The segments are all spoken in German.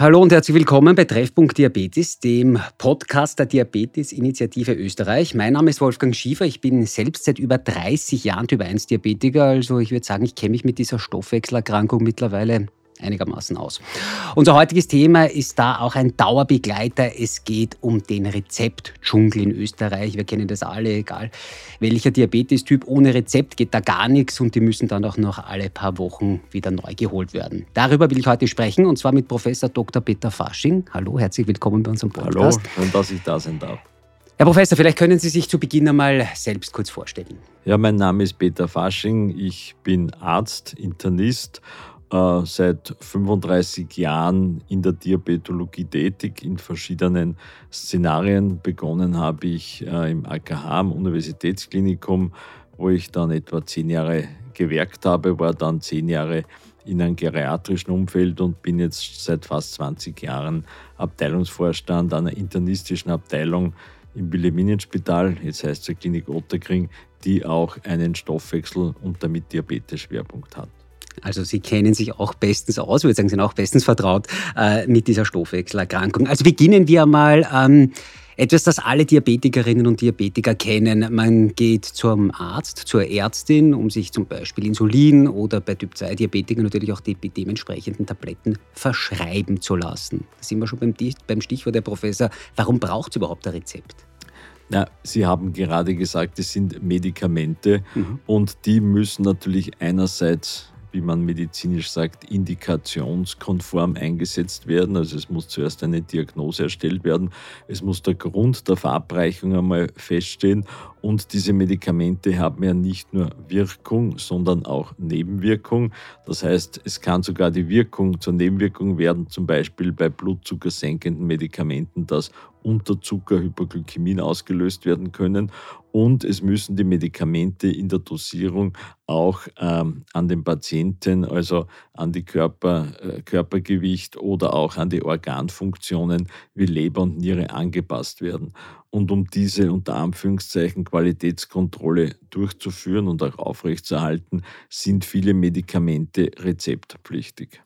Hallo und herzlich willkommen bei Treffpunkt Diabetes, dem Podcast der Diabetes-Initiative Österreich. Mein Name ist Wolfgang Schiefer. Ich bin selbst seit über 30 Jahren Typ 1-Diabetiker. Also ich würde sagen, ich kenne mich mit dieser Stoffwechselerkrankung mittlerweile einigermaßen aus. Unser heutiges Thema ist da auch ein Dauerbegleiter. Es geht um den Rezeptdschungel in Österreich. Wir kennen das alle, egal welcher Diabetes-Typ. Ohne Rezept geht da gar nichts und die müssen dann auch noch alle paar Wochen wieder neu geholt werden. Darüber will ich heute sprechen und zwar mit Professor Dr. Peter Fasching. Hallo, herzlich willkommen bei unserem Podcast. Hallo, und dass ich da sein darf. Herr Professor, vielleicht können Sie sich zu Beginn einmal selbst kurz vorstellen. Ja, mein Name ist Peter Fasching. Ich bin Arzt, Internist äh, seit 35 Jahren in der Diabetologie tätig, in verschiedenen Szenarien. Begonnen habe ich äh, im AKH, am Universitätsklinikum, wo ich dann etwa zehn Jahre gewerkt habe, war dann zehn Jahre in einem geriatrischen Umfeld und bin jetzt seit fast 20 Jahren Abteilungsvorstand einer internistischen Abteilung im Wilhelminenspital, jetzt heißt es Klinik Otterkring, die auch einen Stoffwechsel und damit Diabetes-Schwerpunkt hat. Also Sie kennen sich auch bestens aus, würde sagen, Sie sind auch bestens vertraut äh, mit dieser Stoffwechselerkrankung. Also beginnen wir mal ähm, etwas, das alle Diabetikerinnen und Diabetiker kennen. Man geht zum Arzt, zur Ärztin, um sich zum Beispiel Insulin oder bei Typ-2-Diabetikern natürlich auch die dementsprechenden Tabletten verschreiben zu lassen. Da sind wir schon beim, beim Stichwort, Herr Professor. Warum braucht es überhaupt ein Rezept? Ja, Sie haben gerade gesagt, es sind Medikamente mhm. und die müssen natürlich einerseits wie man medizinisch sagt, indikationskonform eingesetzt werden. Also es muss zuerst eine Diagnose erstellt werden, es muss der Grund der Verabreichung einmal feststehen und diese Medikamente haben ja nicht nur Wirkung, sondern auch Nebenwirkung. Das heißt, es kann sogar die Wirkung zur Nebenwirkung werden, zum Beispiel bei blutzuckersenkenden Medikamenten, dass Unterzuckerhypoglykämien ausgelöst werden können. Und es müssen die Medikamente in der Dosierung auch ähm, an den Patienten, also an die Körper, äh, Körpergewicht oder auch an die Organfunktionen wie Leber und Niere angepasst werden. Und um diese unter Anführungszeichen Qualitätskontrolle durchzuführen und auch aufrechtzuerhalten, sind viele Medikamente rezeptpflichtig.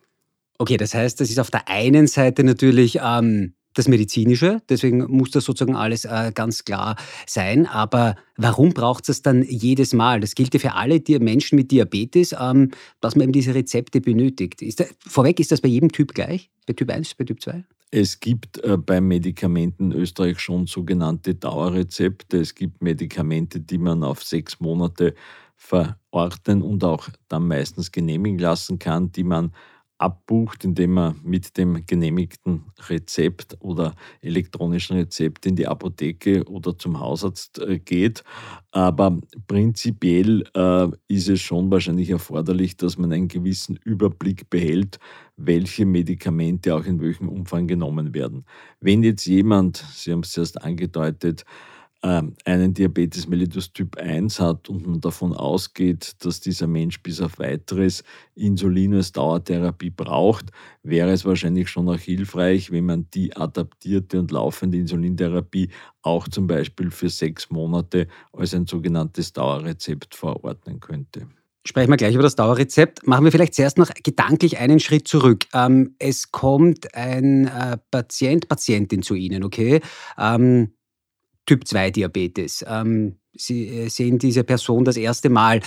Okay, das heißt, das ist auf der einen Seite natürlich ähm, das Medizinische, deswegen muss das sozusagen alles äh, ganz klar sein. Aber warum braucht es dann jedes Mal? Das gilt ja für alle die Menschen mit Diabetes, ähm, dass man eben diese Rezepte benötigt. Da, vorweg, ist das bei jedem Typ gleich? Bei Typ 1, bei Typ 2? Es gibt äh, bei Medikamenten in Österreich schon sogenannte Dauerrezepte. Es gibt Medikamente, die man auf sechs Monate verordnen und auch dann meistens genehmigen lassen kann, die man abbucht, indem man mit dem genehmigten Rezept oder elektronischen Rezept in die Apotheke oder zum Hausarzt äh, geht. Aber prinzipiell äh, ist es schon wahrscheinlich erforderlich, dass man einen gewissen Überblick behält, welche Medikamente auch in welchem Umfang genommen werden. Wenn jetzt jemand, Sie haben es erst angedeutet, einen Diabetes mellitus Typ 1 hat und man davon ausgeht, dass dieser Mensch bis auf weiteres Insulin als Dauertherapie braucht, wäre es wahrscheinlich schon auch hilfreich, wenn man die adaptierte und laufende Insulintherapie auch zum Beispiel für sechs Monate als ein sogenanntes Dauerrezept verordnen könnte. Sprechen wir gleich über das Dauerrezept. Machen wir vielleicht zuerst noch gedanklich einen Schritt zurück. Ähm, es kommt ein äh, Patient, Patientin zu Ihnen, okay? Ähm, Typ-2-Diabetes. Ähm, Sie äh, sehen diese Person das erste Mal.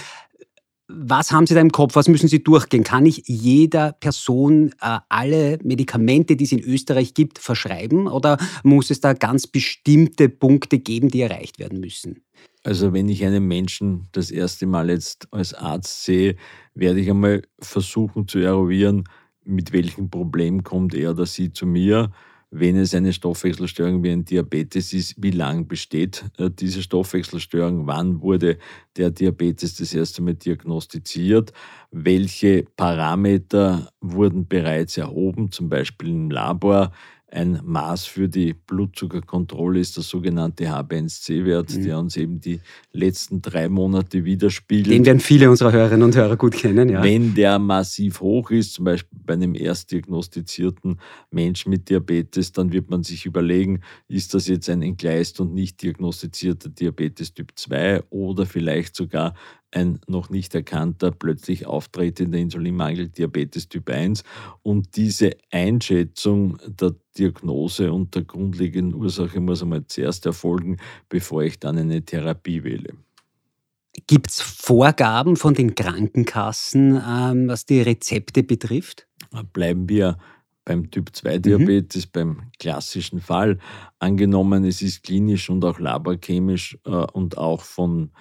Was haben Sie da im Kopf? Was müssen Sie durchgehen? Kann ich jeder Person äh, alle Medikamente, die es in Österreich gibt, verschreiben? Oder muss es da ganz bestimmte Punkte geben, die erreicht werden müssen? Also wenn ich einen Menschen das erste Mal jetzt als Arzt sehe, werde ich einmal versuchen zu eruieren, mit welchem Problem kommt er oder sie zu mir wenn es eine Stoffwechselstörung wie ein Diabetes ist, wie lang besteht äh, diese Stoffwechselstörung, wann wurde der Diabetes das erste Mal diagnostiziert, welche Parameter wurden bereits erhoben, zum Beispiel im Labor, ein Maß für die Blutzuckerkontrolle ist der sogenannte HbA1c-Wert, mhm. der uns eben die letzten drei Monate widerspiegelt. Den werden viele unserer Hörerinnen und Hörer gut kennen. Ja. Wenn der massiv hoch ist, zum Beispiel bei einem erst diagnostizierten Menschen mit Diabetes, dann wird man sich überlegen, ist das jetzt ein entgleist und nicht diagnostizierter Diabetes Typ 2 oder vielleicht sogar ein noch nicht erkannter, plötzlich auftretender Insulinmangel Diabetes Typ 1 und diese Einschätzung der Diagnose und der grundlegenden Ursache muss einmal zuerst erfolgen, bevor ich dann eine Therapie wähle. Gibt es Vorgaben von den Krankenkassen, ähm, was die Rezepte betrifft? Bleiben wir beim Typ-2-Diabetes, mhm. beim klassischen Fall. Angenommen, es ist klinisch und auch laborchemisch äh, und auch von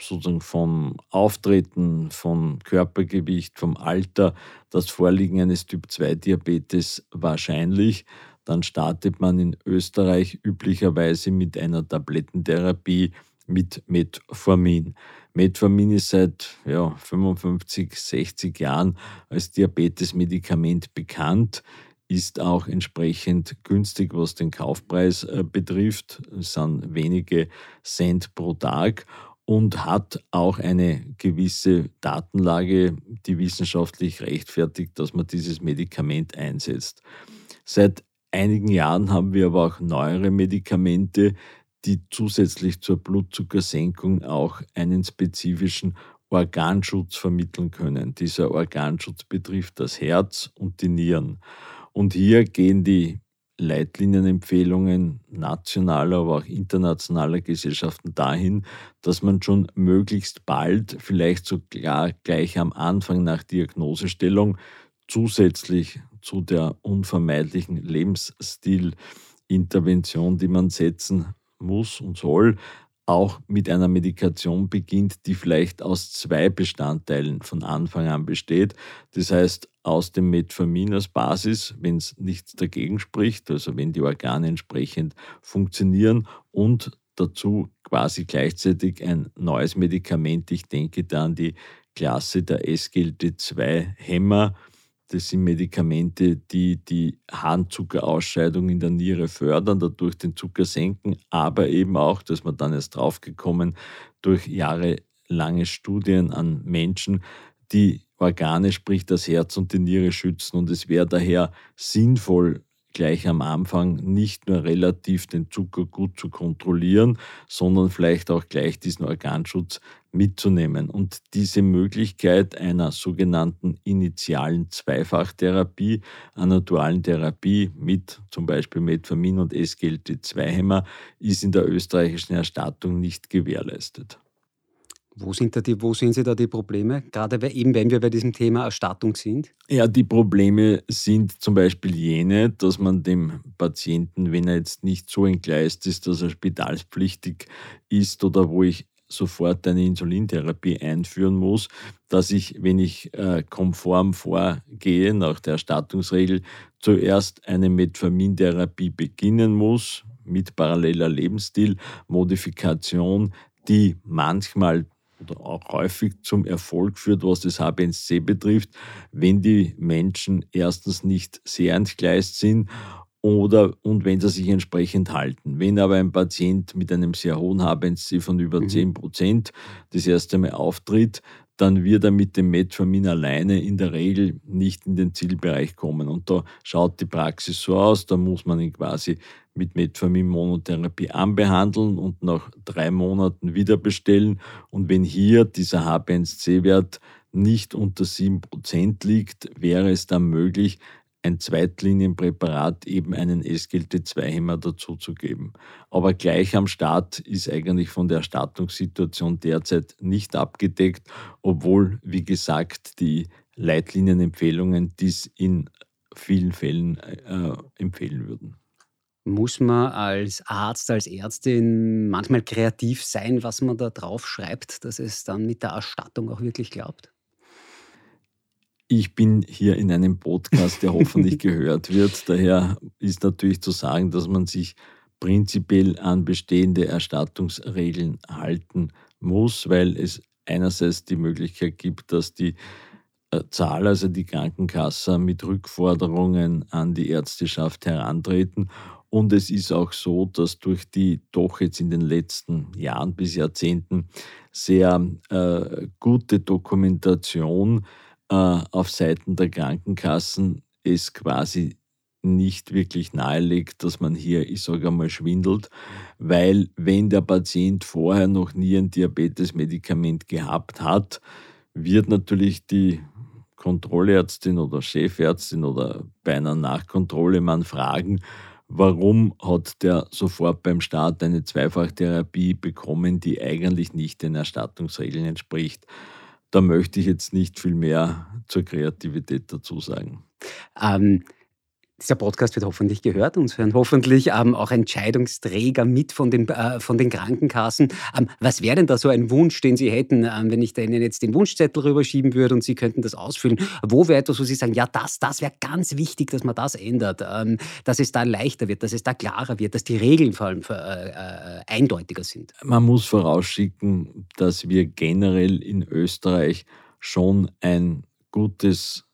sozusagen vom Auftreten, vom Körpergewicht, vom Alter, das Vorliegen eines Typ-2-Diabetes wahrscheinlich. Dann startet man in Österreich üblicherweise mit einer Tablettentherapie mit Metformin. Metformin ist seit ja, 55, 60 Jahren als Diabetesmedikament bekannt, ist auch entsprechend günstig, was den Kaufpreis äh, betrifft. Es sind wenige Cent pro Tag und hat auch eine gewisse Datenlage, die wissenschaftlich rechtfertigt, dass man dieses Medikament einsetzt. Seit einigen Jahren haben wir aber auch neuere Medikamente, die zusätzlich zur Blutzuckersenkung auch einen spezifischen Organschutz vermitteln können. Dieser Organschutz betrifft das Herz und die Nieren. Und hier gehen die Leitlinienempfehlungen nationaler, aber auch internationaler Gesellschaften dahin, dass man schon möglichst bald, vielleicht sogar gleich am Anfang nach Diagnosestellung, zusätzlich zu der unvermeidlichen Lebensstilintervention, die man setzen muss und soll, auch mit einer Medikation beginnt, die vielleicht aus zwei Bestandteilen von Anfang an besteht. Das heißt, aus dem Metformin als Basis, wenn es nichts dagegen spricht, also wenn die Organe entsprechend funktionieren und dazu quasi gleichzeitig ein neues Medikament. Ich denke da an die Klasse der SGLT2-Hämmer, das sind Medikamente, die die Harnzuckerausscheidung in der Niere fördern, dadurch den Zucker senken, aber eben auch, dass man dann erst draufgekommen, durch jahrelange Studien an Menschen, die Organe, sprich das Herz und die Niere schützen. Und es wäre daher sinnvoll, gleich am Anfang nicht nur relativ den Zucker gut zu kontrollieren, sondern vielleicht auch gleich diesen Organschutz mitzunehmen. Und diese Möglichkeit einer sogenannten initialen Zweifachtherapie, einer dualen Therapie mit zum Beispiel Metformin und SGLT2-Hämmer, ist in der österreichischen Erstattung nicht gewährleistet. Wo sind, da die, wo sehen Sie da die Probleme? Gerade eben, wenn wir bei diesem Thema Erstattung sind? Ja, die Probleme sind zum Beispiel jene, dass man dem Patienten, wenn er jetzt nicht so entgleist ist, dass er spitalspflichtig ist oder wo ich sofort eine Insulintherapie einführen muss, dass ich, wenn ich äh, konform vorgehe nach der Erstattungsregel, zuerst eine Metformintherapie beginnen muss mit paralleler Lebensstilmodifikation, die manchmal auch häufig zum Erfolg führt, was das HbA1c betrifft, wenn die Menschen erstens nicht sehr entgleist sind oder und wenn sie sich entsprechend halten. Wenn aber ein Patient mit einem sehr hohen HbA1c von über mhm. 10 Prozent das erste Mal auftritt, dann wird er mit dem Metformin alleine in der Regel nicht in den Zielbereich kommen. Und da schaut die Praxis so aus, da muss man ihn quasi mit Metformin-Monotherapie anbehandeln und nach drei Monaten wieder bestellen. Und wenn hier dieser HbA1c-Wert nicht unter 7% liegt, wäre es dann möglich, ein Zweitlinienpräparat eben einen SGLT2-Hämmer dazuzugeben. Aber gleich am Start ist eigentlich von der Erstattungssituation derzeit nicht abgedeckt, obwohl, wie gesagt, die Leitlinienempfehlungen dies in vielen Fällen äh, empfehlen würden. Muss man als Arzt, als Ärztin manchmal kreativ sein, was man da drauf schreibt, dass es dann mit der Erstattung auch wirklich klappt? Ich bin hier in einem Podcast, der hoffentlich gehört wird. Daher ist natürlich zu sagen, dass man sich prinzipiell an bestehende Erstattungsregeln halten muss, weil es einerseits die Möglichkeit gibt, dass die äh, Zahl, also die Krankenkasse, mit Rückforderungen an die Ärzteschaft herantreten und es ist auch so, dass durch die doch jetzt in den letzten Jahren bis Jahrzehnten sehr äh, gute Dokumentation auf Seiten der Krankenkassen es quasi nicht wirklich nahelegt, dass man hier, ich sage einmal, schwindelt, weil wenn der Patient vorher noch nie ein Diabetesmedikament gehabt hat, wird natürlich die Kontrollärztin oder Chefärztin oder bei einer Nachkontrolle man fragen, warum hat der sofort beim Start eine Zweifachtherapie bekommen, die eigentlich nicht den Erstattungsregeln entspricht. Da möchte ich jetzt nicht viel mehr zur Kreativität dazu sagen. Ähm, dieser Podcast wird hoffentlich gehört. Uns hören hoffentlich ähm, auch Entscheidungsträger mit von den, äh, von den Krankenkassen. Ähm, was wäre denn da so ein Wunsch, den Sie hätten, ähm, wenn ich da Ihnen jetzt den Wunschzettel rüberschieben würde und Sie könnten das ausfüllen? Wo wäre etwas, wo Sie sagen, ja, das, das wäre ganz wichtig, dass man das ändert, ähm, dass es da leichter wird, dass es da klarer wird, dass die Regeln vor allem äh, äh, eindeutiger sind? Man muss vorausschicken, dass wir generell in Österreich schon ein gutes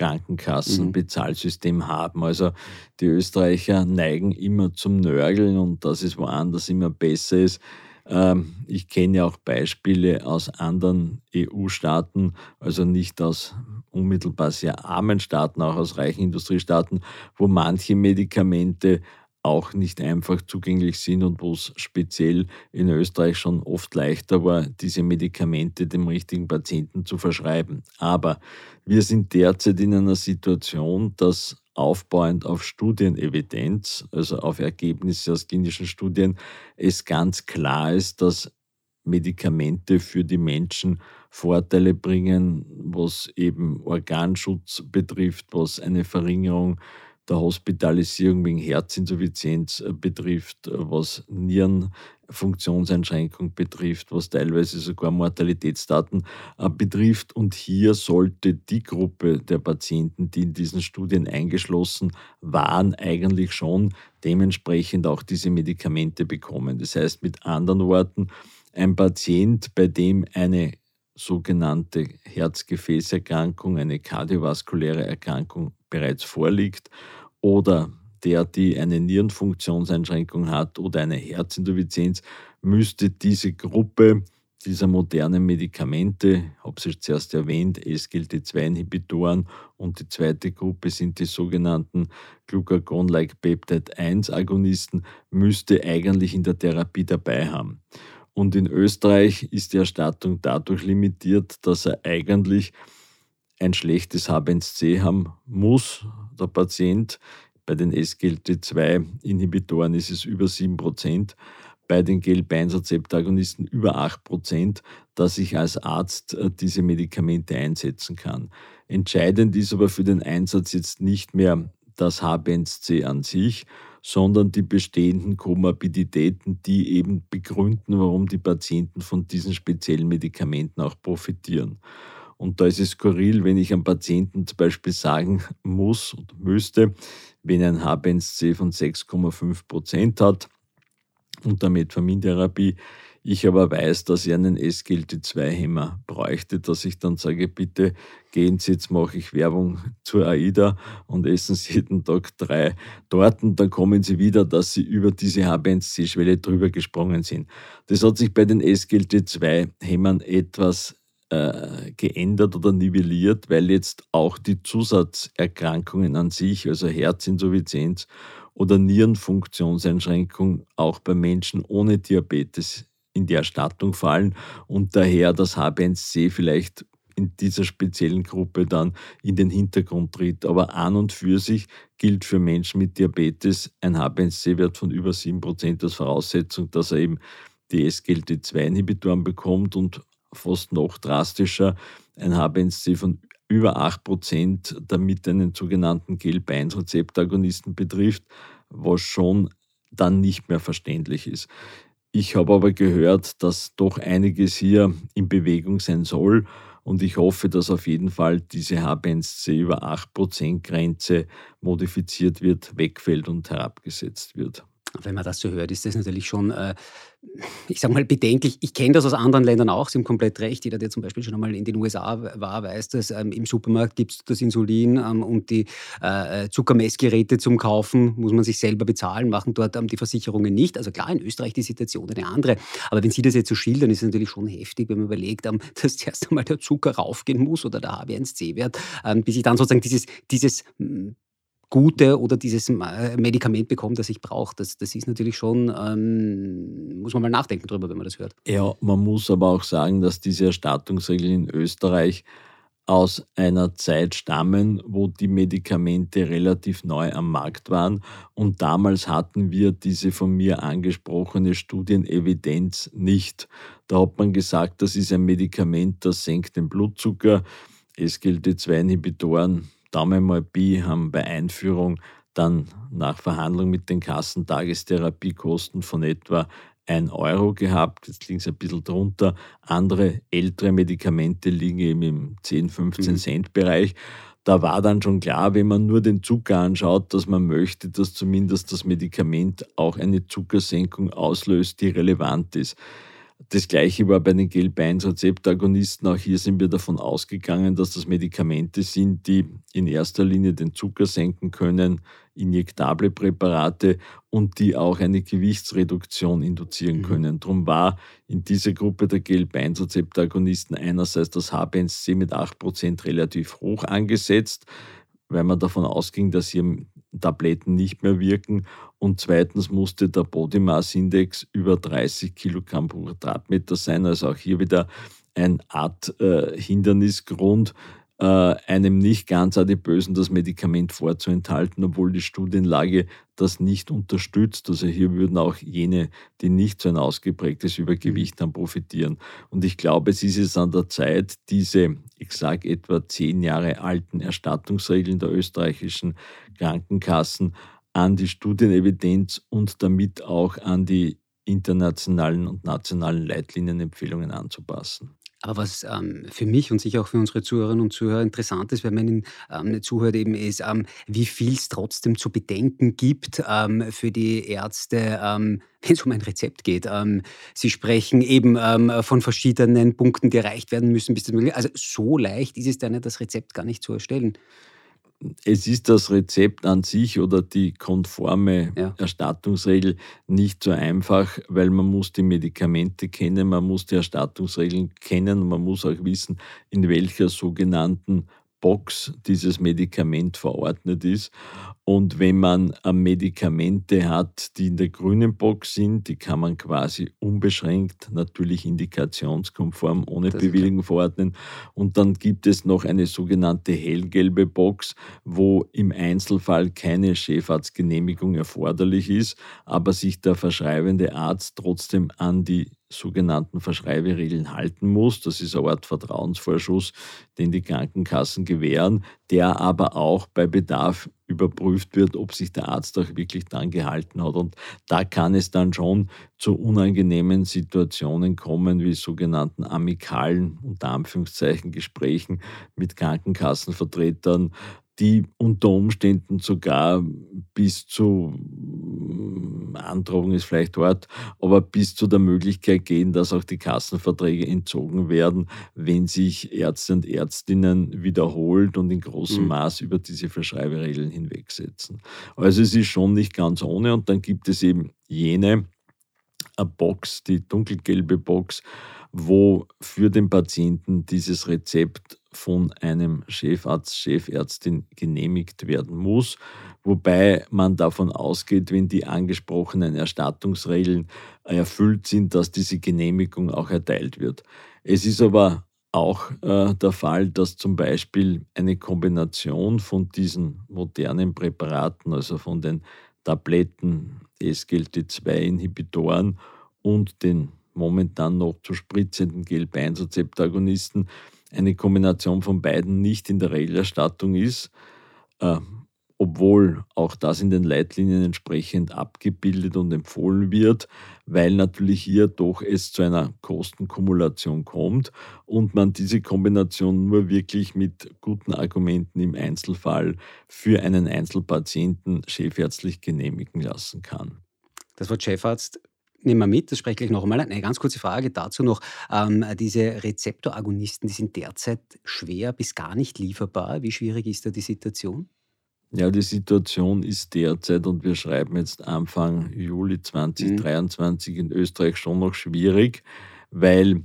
Krankenkassenbezahlsystem mhm. haben. Also die Österreicher neigen immer zum Nörgeln und dass es woanders immer besser ist. Ähm, ich kenne ja auch Beispiele aus anderen EU-Staaten, also nicht aus unmittelbar sehr armen Staaten, auch aus reichen Industriestaaten, wo manche Medikamente auch nicht einfach zugänglich sind und wo es speziell in Österreich schon oft leichter war, diese Medikamente dem richtigen Patienten zu verschreiben. Aber wir sind derzeit in einer Situation, dass aufbauend auf Studienevidenz, also auf Ergebnisse aus klinischen Studien, es ganz klar ist, dass Medikamente für die Menschen Vorteile bringen, was eben Organschutz betrifft, was eine Verringerung der Hospitalisierung wegen Herzinsuffizienz äh, betrifft, äh, was Nierenfunktionseinschränkung betrifft, was teilweise sogar Mortalitätsdaten äh, betrifft. Und hier sollte die Gruppe der Patienten, die in diesen Studien eingeschlossen waren, eigentlich schon dementsprechend auch diese Medikamente bekommen. Das heißt mit anderen Worten, ein Patient, bei dem eine sogenannte Herzgefäßerkrankung, eine kardiovaskuläre Erkrankung bereits vorliegt oder der, die eine Nierenfunktionseinschränkung hat oder eine Herzinsuffizienz, müsste diese Gruppe dieser modernen Medikamente, habe ich zuerst erwähnt, SGLT2-Inhibitoren und die zweite Gruppe sind die sogenannten Glucagon-like Peptide 1-Agonisten, müsste eigentlich in der Therapie dabei haben. Und in Österreich ist die Erstattung dadurch limitiert, dass er eigentlich ein schlechtes H1C haben muss, der Patient. Bei den SGLT2-Inhibitoren ist es über 7%, bei den GLP-1-Rezeptagonisten über 8%, dass ich als Arzt äh, diese Medikamente einsetzen kann. Entscheidend ist aber für den Einsatz jetzt nicht mehr das H1C an sich, sondern die bestehenden Komorbiditäten, die eben begründen, warum die Patienten von diesen speziellen Medikamenten auch profitieren. Und da ist es skurril, wenn ich einem Patienten zum Beispiel sagen muss und müsste, wenn er ein HbA1c von 6,5 Prozent hat damit Metformintherapie, ich aber weiß, dass er einen SGLT2-Hämmer bräuchte, dass ich dann sage, bitte gehen Sie, jetzt mache ich Werbung zur AIDA und essen Sie jeden Tag drei Torten, dann kommen Sie wieder, dass Sie über diese HbA1c-Schwelle drüber gesprungen sind. Das hat sich bei den SGLT2-Hämmern etwas äh, geändert oder nivelliert, weil jetzt auch die Zusatzerkrankungen an sich, also Herzinsuffizienz oder Nierenfunktionseinschränkung, auch bei Menschen ohne Diabetes in die Erstattung fallen und daher das HbA1c vielleicht in dieser speziellen Gruppe dann in den Hintergrund tritt. Aber an und für sich gilt für Menschen mit Diabetes ein HbA1c-Wert von über 7% als Voraussetzung, dass er eben die SGLT2-Inhibitoren bekommt und fast noch drastischer, ein HbA1c von über 8%, damit einen sogenannten GLP-1-Rezeptagonisten betrifft, was schon dann nicht mehr verständlich ist. Ich habe aber gehört, dass doch einiges hier in Bewegung sein soll und ich hoffe, dass auf jeden Fall diese HbA1c über 8% Grenze modifiziert wird, wegfällt und herabgesetzt wird. Wenn man das so hört, ist das natürlich schon äh, ich sage mal, bedenklich. Ich kenne das aus anderen Ländern auch, Sie haben komplett recht. Jeder, der zum Beispiel schon einmal in den USA war, weiß, dass ähm, im Supermarkt gibt es das Insulin ähm, und die äh, Zuckermessgeräte zum Kaufen, muss man sich selber bezahlen, machen dort ähm, die Versicherungen nicht. Also klar, in Österreich die Situation eine andere. Aber wenn Sie das jetzt so schildern, ist es natürlich schon heftig, wenn man überlegt, ähm, dass zuerst einmal der Zucker raufgehen muss oder der HbA1c-Wert, ähm, bis ich dann sozusagen dieses, dieses Gute oder dieses äh, Medikament bekomme, das ich brauche. Das, das ist natürlich schon, ähm, muss man mal nachdenken drüber, wenn man das hört. Ja, man muss aber auch sagen, dass diese Erstattungsregeln in Österreich aus einer Zeit stammen, wo die Medikamente relativ neu am Markt waren. Und damals hatten wir diese von mir angesprochene Studienevidenz nicht. Da hat man gesagt, das ist ein Medikament, das senkt den Blutzucker. SGLT2-Inhibitoren, Daumen mal Pi, haben bei Einführung dann nach Verhandlung mit den Kassen Tagestherapiekosten von etwa 1 Euro gehabt, jetzt liegen sie ein bisschen drunter. Andere ältere Medikamente liegen eben im 10, 15 mhm. Cent Bereich. Da war dann schon klar, wenn man nur den Zucker anschaut, dass man möchte, dass zumindest das Medikament auch eine Zuckersenkung auslöst, die relevant ist. Das gleiche war bei den Gelb-1-Rezeptagonisten. Auch hier sind wir davon ausgegangen, dass das Medikamente sind, die in erster Linie den Zucker senken können, injektable Präparate und die auch eine Gewichtsreduktion induzieren mhm. können. Darum war in dieser Gruppe der Gelb-1-Rezeptagonisten einerseits das HbA1c mit 8% relativ hoch angesetzt, weil man davon ausging, dass hier Tabletten nicht mehr wirken. Und zweitens musste der Body Mass Index über 30 Kilogramm pro Quadratmeter sein. Also auch hier wieder ein Art äh, Hindernisgrund, äh, einem nicht ganz adipösen das Medikament vorzuenthalten, obwohl die Studienlage das nicht unterstützt. Also hier würden auch jene, die nicht so ein ausgeprägtes Übergewicht haben, profitieren. Und ich glaube, es ist jetzt an der Zeit, diese, ich sage etwa zehn Jahre alten Erstattungsregeln der österreichischen Krankenkassen an die Studienevidenz und damit auch an die internationalen und nationalen Leitlinienempfehlungen anzupassen. Aber was ähm, für mich und sicher auch für unsere Zuhörerinnen und Zuhörer interessant ist, wenn man ihnen ähm, zuhört, eben ist, ähm, wie viel es trotzdem zu bedenken gibt ähm, für die Ärzte, ähm, wenn es um ein Rezept geht. Ähm, sie sprechen eben von verschiedenen Punkten, die erreicht werden müssen, bis das möglich ist. Also so leicht ist es dann, das Rezept gar nicht zu erstellen es ist das Rezept an sich oder die konforme ja. Erstattungsregel nicht so einfach, weil man muss die Medikamente kennen, man muss die Erstattungsregeln kennen man muss auch wissen, in welcher sogenannten Box dieses Medikament verordnet ist. Und wenn man Medikamente hat, die in der grünen Box sind, die kann man quasi unbeschränkt, natürlich indikationskonform, ohne das Bewilligung verordnen. Und dann gibt es noch eine sogenannte hellgelbe Box, wo im Einzelfall keine Chefarztgenehmigung erforderlich ist, aber sich der verschreibende Arzt trotzdem an die sogenannten Verschreiberegeln halten muss. Das ist eine Art Vertrauensvorschuss, den die Krankenkassen gewähren, der aber auch bei Bedarf überprüft wird, ob sich der Arzt auch wirklich dann gehalten hat. Und da kann es dann schon zu unangenehmen Situationen kommen, wie sogenannten amikalen, unter Anführungszeichen, Gesprächen mit Krankenkassenvertretern, die unter Umständen sogar bis zu Androhung ist vielleicht hart, aber bis zu der Möglichkeit gehen, dass auch die Kassenverträge entzogen werden, wenn sich Ärzte und Ärztinnen wiederholt und in großem mhm. Maß über diese Verschreiberegeln hinwegsetzen. Also es ist schon nicht ganz ohne und dann gibt es eben jene Box, die dunkelgelbe Box, wo für den Patienten dieses Rezept von einem Chefarzt, Chefärztin genehmigt werden muss, wobei man davon ausgeht, wenn die angesprochenen Erstattungsregeln erfüllt sind, dass diese Genehmigung auch erteilt wird. Es ist aber auch äh, der Fall, dass zum Beispiel eine Kombination von diesen modernen Präparaten, also von den Tabletten, SGLT2-Inhibitoren und den momentan noch zu spritzenden GLP-1-Rezeptagonisten eine Kombination von beiden nicht in der Regelerstattung ist, äh, obwohl auch das in den Leitlinien entsprechend abgebildet und empfohlen wird, weil natürlich hier doch es zu einer Kostenkumulation kommt und man diese Kombination nur wirklich mit guten Argumenten im Einzelfall für einen Einzelpatienten chefärztlich genehmigen lassen kann. Das Wort Chefarzt nehmen wir mit, das spreche ich gleich noch einmal. Eine ganz kurze Frage dazu noch. Ähm, diese Rezeptoragonisten, die sind derzeit schwer bis gar nicht lieferbar. Wie schwierig ist da die Situation? Ja, die Situation ist derzeit und wir schreiben jetzt Anfang Juli 2023 mhm. in Österreich schon noch schwierig, weil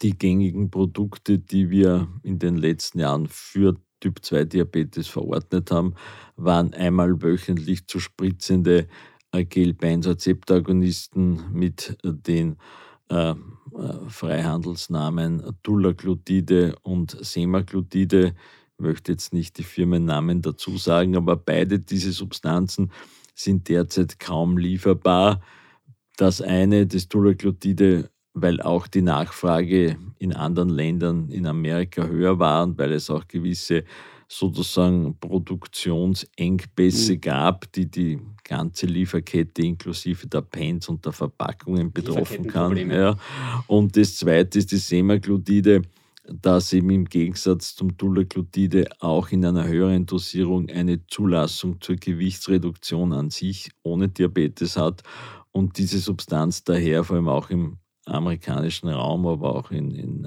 die gängigen Produkte, die wir in den letzten Jahren für Typ-2-Diabetes verordnet haben, waren einmal wöchentlich zu spritzende Gelbeinrezeptagonisten mit den äh, äh, Freihandelsnamen Dulaglutide und Semaglutide. Ich möchte jetzt nicht die Firmennamen dazu sagen, aber beide diese Substanzen sind derzeit kaum lieferbar. Das eine, das Dulaglutide, weil auch die Nachfrage in anderen Ländern in Amerika höher war und weil es auch gewisse sozusagen Produktionsengpässe mhm. gab, die die ganze Lieferkette inklusive der Pens und der Verpackungen betroffen kann. Ja. Und das zweite ist die Semaglutide, das eben im Gegensatz zum Dulaglutide auch in einer höheren Dosierung eine Zulassung zur Gewichtsreduktion an sich ohne Diabetes hat und diese Substanz daher vor allem auch im amerikanischen Raum, aber auch in, in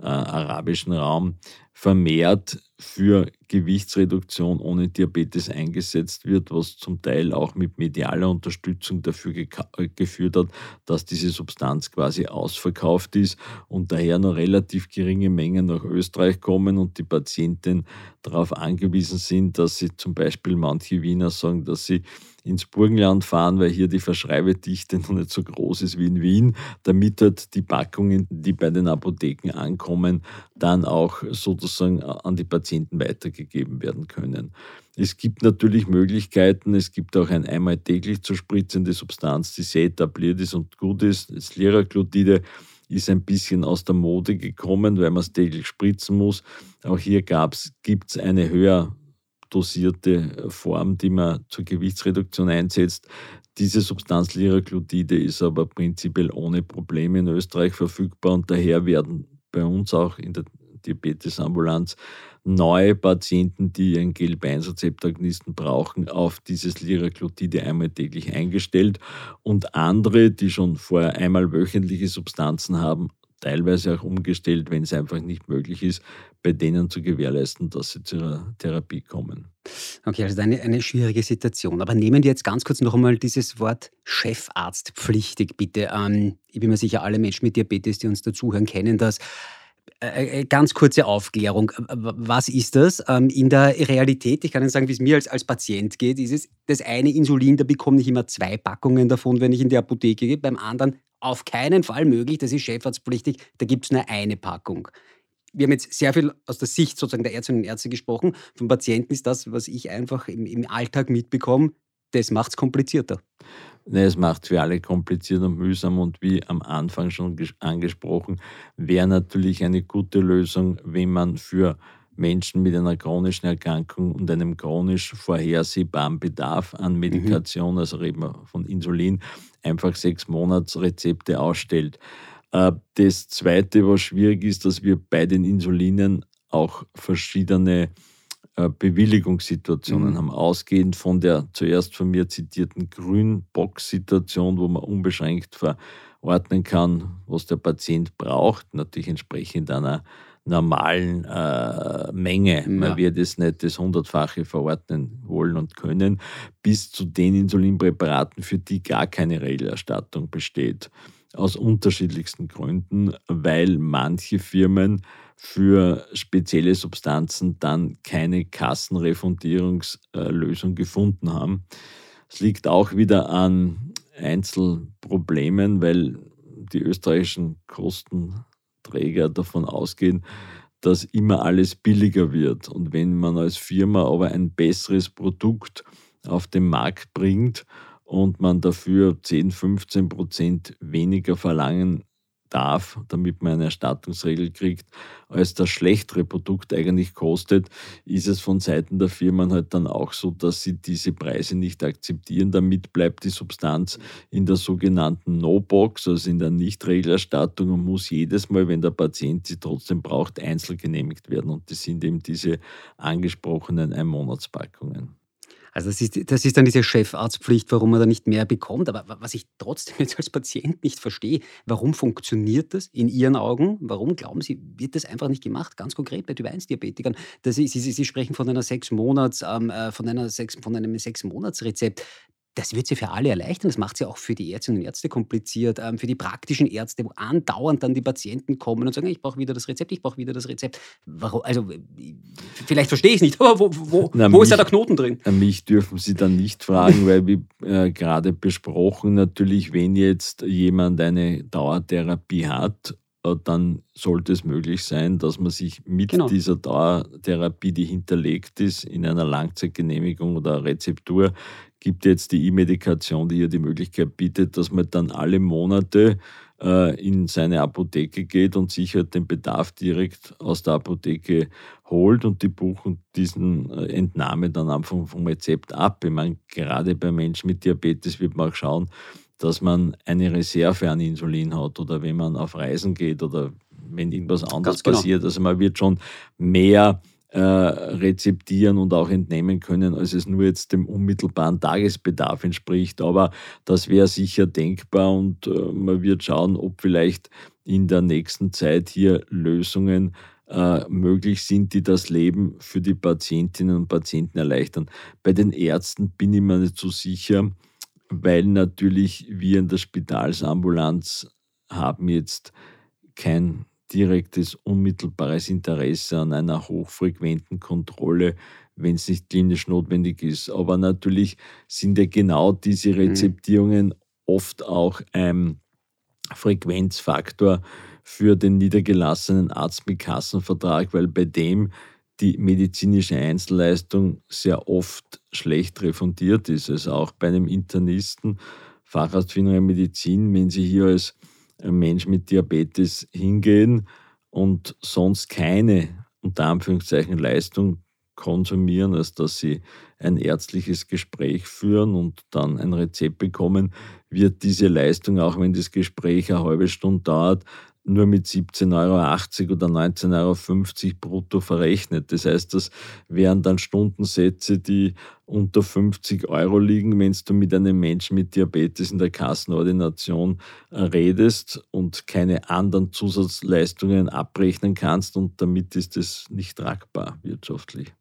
äh, arabischen Raum vermehrt für Gewichtsreduktion ohne Diabetes eingesetzt wird, was zum Teil auch mit medialer Unterstützung dafür äh, geführt hat, dass diese Substanz quasi ausverkauft ist und daher noch relativ geringe Mengen nach Österreich kommen und die Patienten darauf angewiesen sind, dass sie zum Beispiel manche Wiener sagen, dass sie ins Burgenland fahren, weil hier die Verschreibedichte noch nicht so groß ist wie in Wien, damit halt die Packungen, die bei den Apotheken ankommen, dann auch sozusagen an die Patienten weitergegeben werden können. Es gibt natürlich Möglichkeiten, es gibt auch ein einmal täglich zu spritzende Substanz, die sehr etabliert ist und gut ist, das Liraglutide ist ein bisschen aus der Mode gekommen, weil man es täglich spritzen muss. Auch hier gibt es eine höher dosierte Form, die man zur Gewichtsreduktion einsetzt. Diese Substanz Liraglutide ist aber prinzipiell ohne Probleme in Österreich verfügbar und daher werden bei uns auch in der Diabetesambulanz neue Patienten, die einen Gelb-1-Rezeptagonisten brauchen, auf dieses Liraglutide einmal täglich eingestellt. Und andere, die schon vorher einmal wöchentliche Substanzen haben, teilweise auch umgestellt, wenn es einfach nicht möglich ist, bei denen zu gewährleisten, dass sie zur Therapie kommen. Okay, also eine, eine schwierige Situation. Aber nehmen wir jetzt ganz kurz noch einmal dieses Wort Chefarztpflichtig, bitte. Ähm, ich bin mir sicher, alle Menschen mit Diabetes, die uns dazuhören, kennen das. Äh, äh, ganz kurze Aufklärung. Was ist das? Ähm, in der Realität, ich kann Ihnen sagen, wie es mir als, als Patient geht, ist es das eine Insulin, da bekomme ich immer zwei Packungen davon, wenn ich in die Apotheke gehe. Beim anderen auf keinen Fall möglich, das ist chefarztpflichtig, da gibt es nur eine Packung. Wir haben jetzt sehr viel aus der Sicht sozusagen der Ärztinnen und Ärzte gesprochen. Vom Patienten ist das, was ich einfach im, im Alltag mitbekomme, das macht es komplizierter. Nee, es macht für alle kompliziert und mühsam und wie am Anfang schon angesprochen, wäre natürlich eine gute Lösung, wenn man für Menschen mit einer chronischen Erkrankung und einem chronisch vorhersehbaren Bedarf an. Medikation, mhm. also reden wir von Insulin, einfach sechs Monatsrezepte ausstellt. Äh, das Zweite, was schwierig ist, dass wir bei den Insulinen auch verschiedene äh, Bewilligungssituationen mhm. haben, ausgehend von der zuerst von mir zitierten Grünbox-Situation, wo man unbeschränkt verordnen kann, was der Patient braucht, natürlich entsprechend einer normalen äh, Menge. Ja. Man wird es nicht das Hundertfache verordnen wollen und können, bis zu den Insulinpräparaten, für die gar keine Regelerstattung besteht. Aus unterschiedlichsten Gründen, weil manche Firmen für spezielle Substanzen dann keine Kassenrefundierungslösung gefunden haben. Es liegt auch wieder an Einzelproblemen, weil die österreichischen Kosten Träger davon ausgehen, dass immer alles billiger wird. Und wenn man als Firma aber ein besseres Produkt auf den Markt bringt und man dafür 10, 15 Prozent weniger verlangen darf, damit man eine Erstattungsregel kriegt, als das schlechtere Produkt eigentlich kostet, ist es von Seiten der Firmen halt dann auch so, dass sie diese Preise nicht akzeptieren. Damit bleibt die Substanz in der sogenannten No-Box, also in der Nichtregelerstattung und muss jedes Mal, wenn der Patient sie trotzdem braucht, einzeln genehmigt werden. Und das sind eben diese angesprochenen Einmonatspackungen. Also das ist, das ist dann diese Chefarztpflicht, warum man da nicht mehr bekommt. Aber was ich trotzdem jetzt als Patient nicht verstehe, warum funktioniert das in Ihren Augen? Warum glauben Sie, wird das einfach nicht gemacht? Ganz konkret bei Typ-1-Diabetikern. Sie, Sie, Sie, sprechen von einer sechs Monats, ähm, äh, von, einer sechs, von einem sechs Monats Rezept das wird sie für alle erleichtern. Das macht sie auch für die Ärztinnen und Ärzte kompliziert, ähm, für die praktischen Ärzte, wo andauernd dann die Patienten kommen und sagen, ich brauche wieder das Rezept, ich brauche wieder das Rezept. Warum? Also vielleicht verstehe ich es nicht, aber wo, wo, Na, wo mich, ist da der Knoten drin? Mich dürfen Sie dann nicht fragen, weil wie äh, gerade besprochen, natürlich, wenn jetzt jemand eine Dauertherapie hat dann sollte es möglich sein, dass man sich mit genau. dieser Dauertherapie, die hinterlegt ist, in einer Langzeitgenehmigung oder Rezeptur, gibt jetzt die E-Medikation, die hier die Möglichkeit bietet, dass man dann alle Monate äh, in seine Apotheke geht und sich halt den Bedarf direkt aus der Apotheke holt und die buchen diesen äh, Entnahme dann einfach vom Rezept ab. Ich meine, gerade bei Menschen mit Diabetes wird man auch schauen, dass man eine Reserve an Insulin hat oder wenn man auf Reisen geht oder wenn irgendwas anderes genau. passiert. Also man wird schon mehr äh, rezeptieren und auch entnehmen können, als es nur jetzt dem unmittelbaren Tagesbedarf entspricht. Aber das wäre sicher denkbar und äh, man wird schauen, ob vielleicht in der nächsten Zeit hier Lösungen äh, möglich sind, die das Leben für die Patientinnen und Patienten erleichtern. Bei den Ärzten bin ich mir nicht so sicher, weil natürlich wir in der Spitalsambulanz haben jetzt kein direktes, unmittelbares Interesse an einer hochfrequenten Kontrolle, wenn es nicht klinisch notwendig ist. Aber natürlich sind ja genau diese mhm. Rezeptierungen oft auch ein Frequenzfaktor für den niedergelassenen Arzt mit Kassenvertrag, weil bei dem die medizinische Einzelleistung sehr oft schlecht refundiert ist. Also auch bei einem Internisten, Facharzt für innere Medizin, wenn Sie hier als Mensch mit Diabetes hingehen und sonst keine, unter Anführungszeichen, Leistung konsumieren, als dass sie ein ärztliches Gespräch führen und dann ein Rezept bekommen, wird diese Leistung, auch wenn das Gespräch eine halbe Stunde dauert, nur mit 17,80 Euro oder 19,50 Euro brutto verrechnet. Das heißt, das wären dann Stundensätze, die unter 50 Euro liegen, wenn du mit einem Menschen mit Diabetes in der Kassenordination äh, redest und keine anderen Zusatzleistungen abrechnen kannst und damit ist es nicht tragbar wirtschaftlich.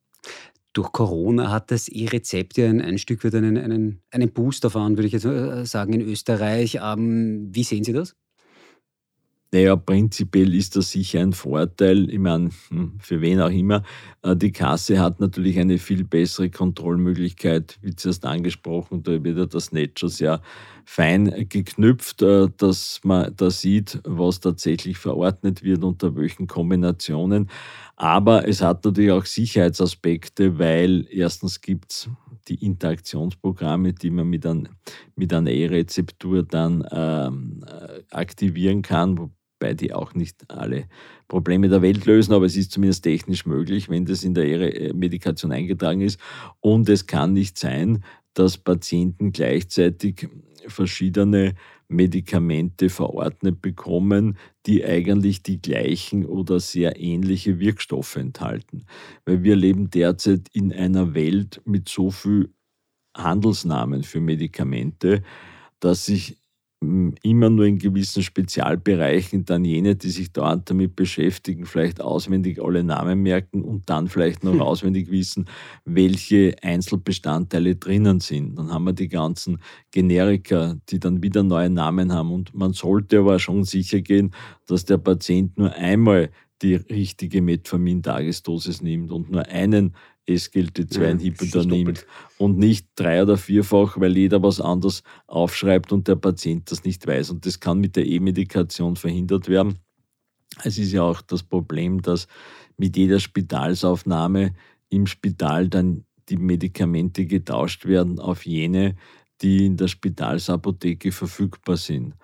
Durch Corona hat das E-Rezept ja ein, ein Stück weit einen, einen, einen Boost erfahren, würde ich jetzt äh, sagen, in Österreich. Ähm, wie sehen Sie das? Naja, prinzipiell ist das sicher ein Vorteil. Ich meine, hm, für wen auch immer. Äh, die Kasse hat natürlich eine viel bessere Kontrollmöglichkeit, wie zuerst angesprochen. Da wird das Netz schon sehr fein geknüpft, äh, dass man da sieht, was tatsächlich verordnet wird, unter welchen Kombinationen. Aber es hat natürlich auch Sicherheitsaspekte, weil erstens gibt es die Interaktionsprogramme, die man mit, ein, mit einer E-Rezeptur dann ähm, äh, aktivieren kann, wobei die auch nicht alle Probleme der Welt lösen, aber es ist zumindest technisch möglich, wenn das in der äh, Medikation eingetragen ist. Und es kann nicht sein, dass Patienten gleichzeitig verschiedene Medikamente verordnet bekommen, die eigentlich die gleichen oder sehr ähnliche Wirkstoffe enthalten. Weil wir leben derzeit in einer Welt mit so viel Handelsnamen für Medikamente, dass sich immer nur in gewissen Spezialbereichen dann jene, die sich dauernd damit beschäftigen, vielleicht auswendig alle Namen merken und dann vielleicht noch hm. auswendig wissen, welche Einzelbestandteile drinnen sind. Dann haben wir die ganzen Generika, die dann wieder neue Namen haben und man sollte aber schon sicher gehen, dass der Patient nur einmal die richtige Metformin-Tagesdosis nimmt und nur einen SGLT2-Inhibitor ja, nimmt und nicht drei- oder vierfach, weil jeder was anderes aufschreibt und der Patient das nicht weiß. Und das kann mit der E-Medikation verhindert werden. Es ist ja auch das Problem, dass mit jeder Spitalsaufnahme im Spital dann die Medikamente getauscht werden auf jene, die in der Spitalsapotheke verfügbar sind.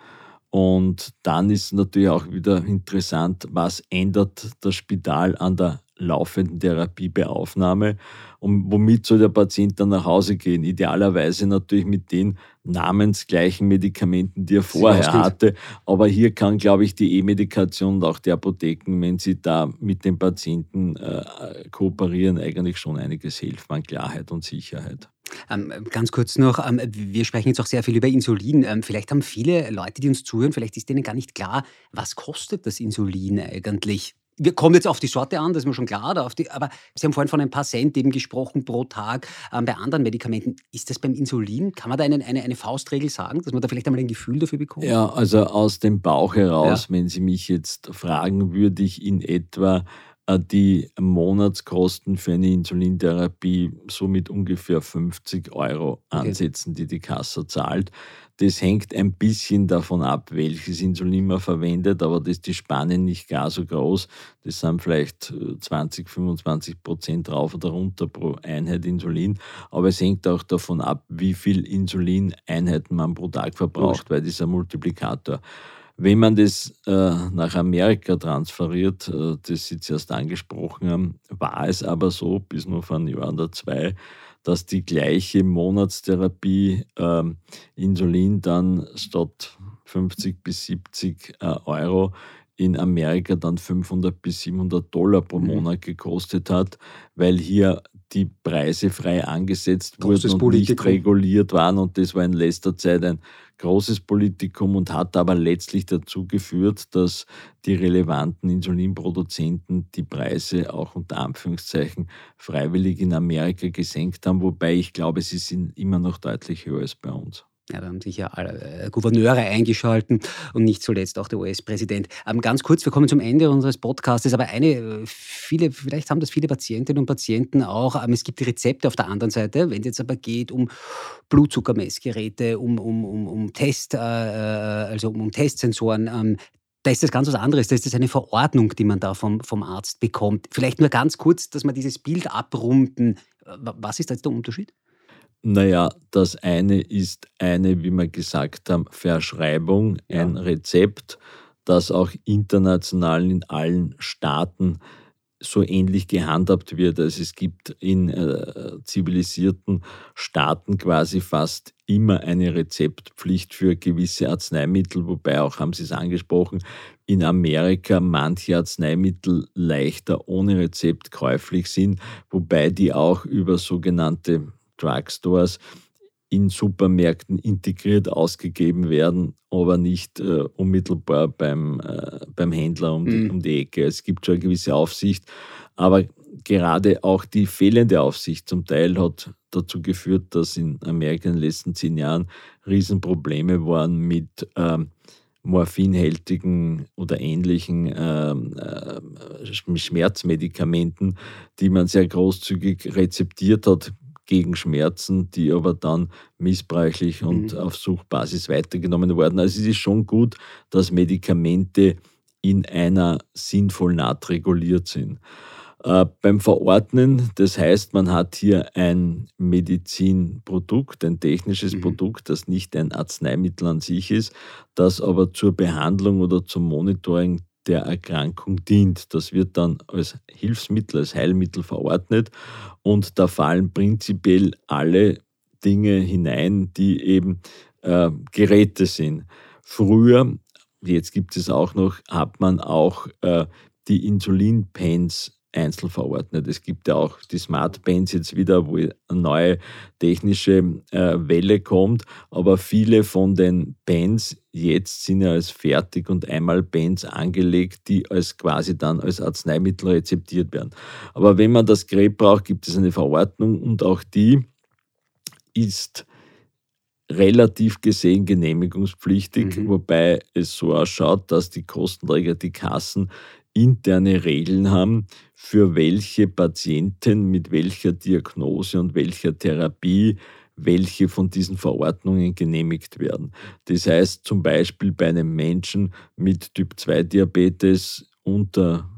Und dann ist natürlich auch wieder interessant, was ändert das Spital an der laufenden Therapie bei Aufnahme und womit soll der Patient dann nach Hause gehen? Idealerweise natürlich mit den namensgleichen Medikamenten, die er vorher hatte. Aber hier kann, glaube ich, die E-Medikation und auch die Apotheken, wenn sie da mit den Patienten äh, kooperieren, eigentlich schon einiges helfen an Klarheit und Sicherheit. Ähm, ganz kurz noch, ähm, wir sprechen jetzt auch sehr viel über Insulin. Ähm, vielleicht haben viele Leute, die uns zuhören, vielleicht ist denen gar nicht klar, was kostet das Insulin eigentlich? Wir kommen jetzt auf die Sorte an, das ist mir schon klar. Die, aber Sie haben vorhin von ein paar Cent eben gesprochen pro Tag. Ähm, bei anderen Medikamenten, ist das beim Insulin? Kann man da eine, eine, eine, Faustregel sagen, dass man da vielleicht einmal ein Gefühl dafür bekommt? Ja, also aus dem Bauch heraus, ja. wenn Sie mich jetzt fragen, würde ich in etwa die Monatskosten für eine Insulintherapie somit ungefähr 50 Euro ansetzen, okay. die die Kasse zahlt. Das hängt ein bisschen davon ab, welches Insulin man verwendet, aber das ist die Spanne nicht gar so groß. Das sind vielleicht 20, äh, 25 Prozent rauf oder runter pro Einheit Insulin. Aber es hängt auch davon ab, wie viel Insulineinheiten man pro Tag verbraucht, weil dieser Multiplikator. Wenn man das äh, nach Amerika transferiert, äh, das Sie zuerst angesprochen haben, war es aber so, bis nur vor einem Jahr oder zwei, dass die gleiche Monatstherapie äh, Insulin dann statt 50 bis 70 äh, Euro in Amerika dann 500 bis 700 Dollar pro mhm. Monat gekostet hat, weil hier die Preise frei angesetzt Großes wurden und Politikum. nicht reguliert waren. Und das war in letzter Zeit ein großes Politikum und hat aber letztlich dazu geführt, dass die relevanten Insulinproduzenten die Preise auch unter Anführungszeichen freiwillig in Amerika gesenkt haben, wobei ich glaube, sie sind immer noch deutlich höher als bei uns. Ja, da haben sich ja alle äh, Gouverneure eingeschalten und nicht zuletzt auch der US-Präsident. Ähm, ganz kurz, wir kommen zum Ende unseres Podcasts, aber eine, äh, viele, vielleicht haben das viele Patientinnen und Patienten auch, ähm, es gibt Rezepte auf der anderen Seite, wenn es jetzt aber geht um Blutzuckermessgeräte, um, um, um, um Test, äh, also um, um Testsensoren, ähm, da ist das ganz was anderes. Da ist das eine Verordnung, die man da vom, vom Arzt bekommt. Vielleicht nur ganz kurz, dass wir dieses Bild abrunden. Was ist da jetzt der Unterschied? Naja, das eine ist eine, wie wir gesagt haben, Verschreibung, ein ja. Rezept, das auch international in allen Staaten so ähnlich gehandhabt wird. Also es gibt in äh, zivilisierten Staaten quasi fast immer eine Rezeptpflicht für gewisse Arzneimittel, wobei auch, haben Sie es angesprochen, in Amerika manche Arzneimittel leichter ohne Rezept käuflich sind, wobei die auch über sogenannte Drugstores in Supermärkten integriert ausgegeben werden, aber nicht äh, unmittelbar beim, äh, beim Händler um die, mhm. um die Ecke. Es gibt schon eine gewisse Aufsicht, aber gerade auch die fehlende Aufsicht zum Teil hat dazu geführt, dass in Amerika in den letzten zehn Jahren Riesenprobleme waren mit ähm, morphinhältigen oder ähnlichen ähm, äh, Schmerzmedikamenten, die man sehr großzügig rezeptiert hat, gegen Schmerzen, die aber dann missbräuchlich und mhm. auf Suchbasis weitergenommen wurden. Also es ist schon gut, dass Medikamente in einer sinnvollen Art reguliert sind. Äh, beim Verordnen, das heißt, man hat hier ein Medizinprodukt, ein technisches mhm. Produkt, das nicht ein Arzneimittel an sich ist, das aber zur Behandlung oder zum Monitoring der Erkrankung dient. Das wird dann als Hilfsmittel, als Heilmittel verordnet und da fallen prinzipiell alle Dinge hinein, die eben äh, Geräte sind. Früher, jetzt gibt es auch noch, hat man auch äh, die Insulinpens einzeln verordnet. Es gibt ja auch die Smart Bands jetzt wieder, wo eine neue technische äh, Welle kommt, aber viele von den Bands jetzt sind ja als fertig und einmal Bands angelegt, die als quasi dann als Arzneimittel rezeptiert werden. Aber wenn man das Gerät braucht, gibt es eine Verordnung und auch die ist relativ gesehen genehmigungspflichtig, mhm. wobei es so ausschaut, dass die Kostenträger, die Kassen, interne Regeln haben, für welche Patienten mit welcher Diagnose und welcher Therapie welche von diesen Verordnungen genehmigt werden. Das heißt zum Beispiel bei einem Menschen mit Typ-2-Diabetes unter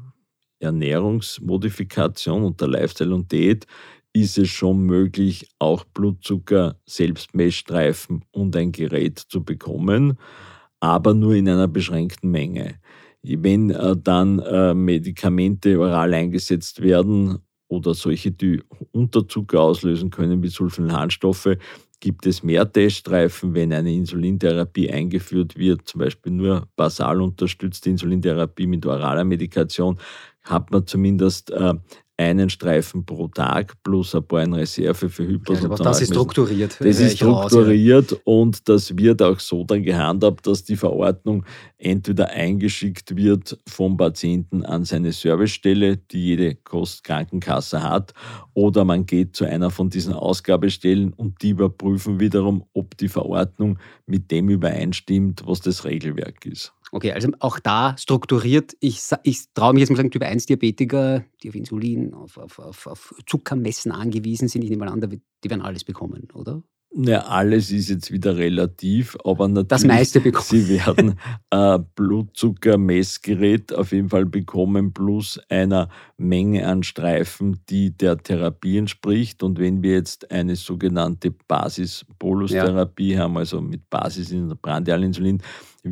Ernährungsmodifikation, unter Lifestyle und Diät, ist es schon möglich, auch Blutzucker, Selbstmessstreifen und ein Gerät zu bekommen, aber nur in einer beschränkten Menge. Wenn äh, dann äh, Medikamente oral eingesetzt werden oder solche, die Unterzucker auslösen können, wie Sulfonylharnstoffe, gibt es mehr Teststreifen, wenn eine Insulintherapie eingeführt wird, zum Beispiel nur basal unterstützte Insulintherapie mit oraler Medikation, hat man zumindest äh, einen Streifen pro Tag plus ein paar in Reserve für Hypos. Ja, das ist strukturiert. Das ist strukturiert raus, ja. und das wird auch so dann gehandhabt, dass die Verordnung entweder eingeschickt wird vom Patienten an seine Servicestelle, die jede Kostkrankenkasse hat, oder man geht zu einer von diesen Ausgabestellen und die überprüfen wiederum, ob die Verordnung mit dem übereinstimmt, was das Regelwerk ist. Okay, also auch da strukturiert, ich, ich traue mich jetzt mal sagen, Typ 1 Diabetiker, die auf Insulin, auf, auf, auf, auf Zuckermessen angewiesen sind, ich nehme mal an, die werden alles bekommen, oder? Ja, alles ist jetzt wieder relativ, aber natürlich. Das meiste bekommen. Sie werden ein Blutzuckermessgerät auf jeden Fall bekommen, plus einer Menge an Streifen, die der Therapie entspricht. Und wenn wir jetzt eine sogenannte Basis-Bolus-Therapie ja. haben, also mit Basis in Brandialinsulin,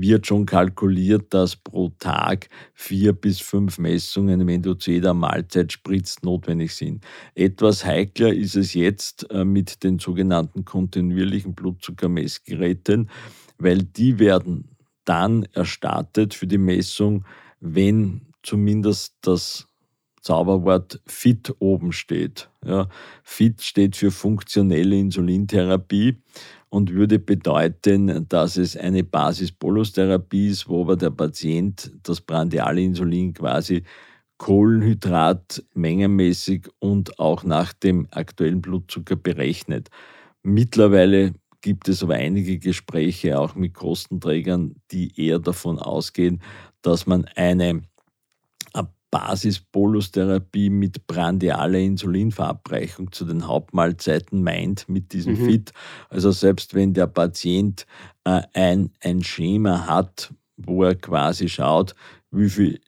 wird schon kalkuliert, dass pro Tag vier bis fünf Messungen, wenn du zu jeder Mahlzeit spritzt, notwendig sind. Etwas heikler ist es jetzt äh, mit den sogenannten kontinuierlichen Blutzuckermessgeräten, weil die werden dann erstattet für die Messung, wenn zumindest das Zauberwort FIT oben steht. Ja, FIT steht für funktionelle Insulintherapie und würde bedeuten, dass es eine Basis-Bolus-Therapie ist, wo aber der Patient das prandiale Insulin quasi Kohlenhydrat mengenmäßig und auch nach dem aktuellen Blutzucker berechnet. Mittlerweile gibt es aber einige Gespräche auch mit Kostenträgern, die eher davon ausgehen, dass man eine Basis-Bolus-Therapie mit prandialer Insulinverabreichung zu den Hauptmahlzeiten meint mit diesem mhm. FIT. Also selbst wenn der Patient äh, ein, ein Schema hat, wo er quasi schaut, wie viel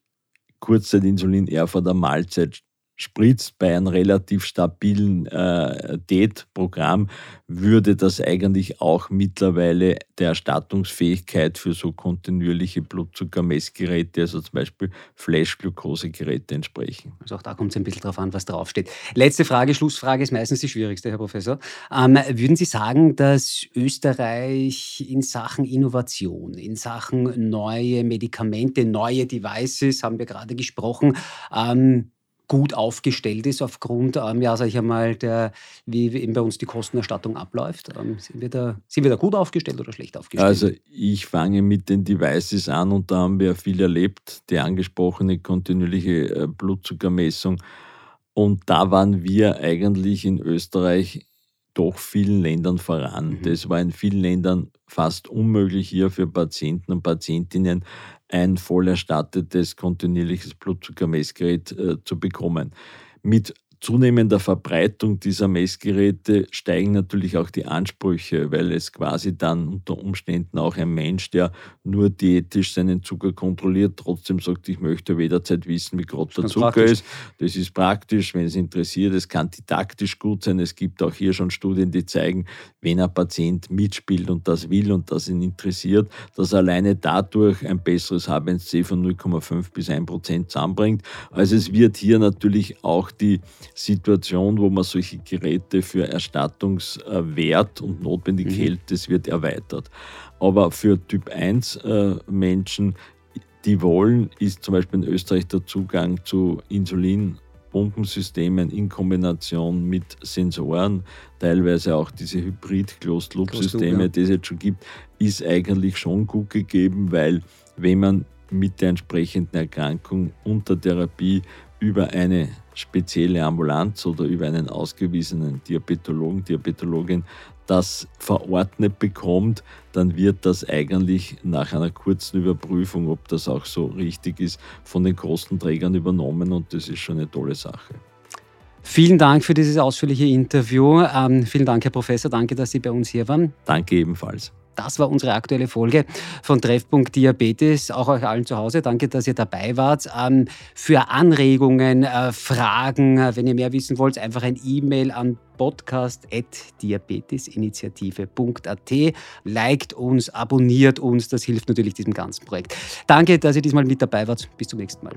Kurzzeitinsulin er vor der Mahlzeit spritzt bei einem relativ stabilen äh, DET-Programm, würde das eigentlich auch mittlerweile der Erstattungsfähigkeit für so kontinuierliche Blutzuckermessgeräte, also zum Beispiel Flash-Glukosegeräte entsprechen. Also auch da kommt es ein bisschen darauf an, was draufsteht. Letzte Frage, Schlussfrage ist meistens die schwierigste, Herr Professor. Ähm, würden Sie sagen, dass Österreich in Sachen Innovation, in Sachen neue Medikamente, neue Devices, haben wir gerade gesprochen, ähm, gut aufgestellt ist aufgrund, ähm, ja, sag ich einmal, der, wie eben bei uns die Kostenerstattung abläuft? Ähm, sind, wir da, sind wir da gut aufgestellt oder schlecht aufgestellt? Also ich fange mit den Devices an und da haben wir viel erlebt, die angesprochene kontinuierliche äh, Blutzuckermessung. Und da waren wir eigentlich in Österreich doch vielen Ländern voran. Mhm. Das war in vielen Ländern fast unmöglich, hier für Patienten und Patientinnen ein voll erstattetes kontinuierliches Blutzuckermessgerät äh, zu bekommen. Mit zunehmender Verbreitung dieser Messgeräte steigen natürlich auch die Ansprüche, weil es quasi dann unter Umständen auch ein Mensch, der nur diätisch seinen Zucker kontrolliert, trotzdem sagt, ich möchte jederzeit wissen, wie groß der Zucker praktisch. ist. Das ist praktisch, wenn es interessiert. Es kann didaktisch gut sein. Es gibt auch hier schon Studien, die zeigen, wenn ein Patient mitspielt und das will und das ihn interessiert, dass er alleine dadurch ein besseres HbA1c von 0,5 bis 1 Prozent zusammenbringt. Also es wird hier natürlich auch die Situation, wo man solche Geräte für Erstattungswert und notwendig mhm. hält, das wird erweitert. Aber für Typ 1 äh, Menschen, die wollen, ist zum Beispiel in Österreich der Zugang zu Insulinpumpensystemen in Kombination mit Sensoren, teilweise auch diese Hybrid-Closed-Loop-Systeme, ja. die es jetzt schon gibt, ist eigentlich schon gut gegeben, weil wenn man mit der entsprechenden Erkrankung unter Therapie über eine spezielle Ambulanz oder über einen ausgewiesenen Diabetologen, Diabetologin das verordnet bekommt, dann wird das eigentlich nach einer kurzen Überprüfung, ob das auch so richtig ist, von den Kostenträgern übernommen und das ist schon eine tolle Sache. Vielen Dank für dieses ausführliche Interview. Ähm, vielen Dank, Herr Professor. Danke, dass Sie bei uns hier waren. Danke ebenfalls. Das war unsere aktuelle Folge von Treffpunkt Diabetes. Auch euch allen zu Hause. Danke, dass ihr dabei wart. Ähm, für Anregungen, äh, Fragen, äh, wenn ihr mehr wissen wollt, einfach ein E-Mail an podcast.diabetesinitiative.at. Liked uns, abonniert uns, das hilft natürlich diesem ganzen Projekt. Danke, dass ihr diesmal mit dabei wart. Bis zum nächsten Mal.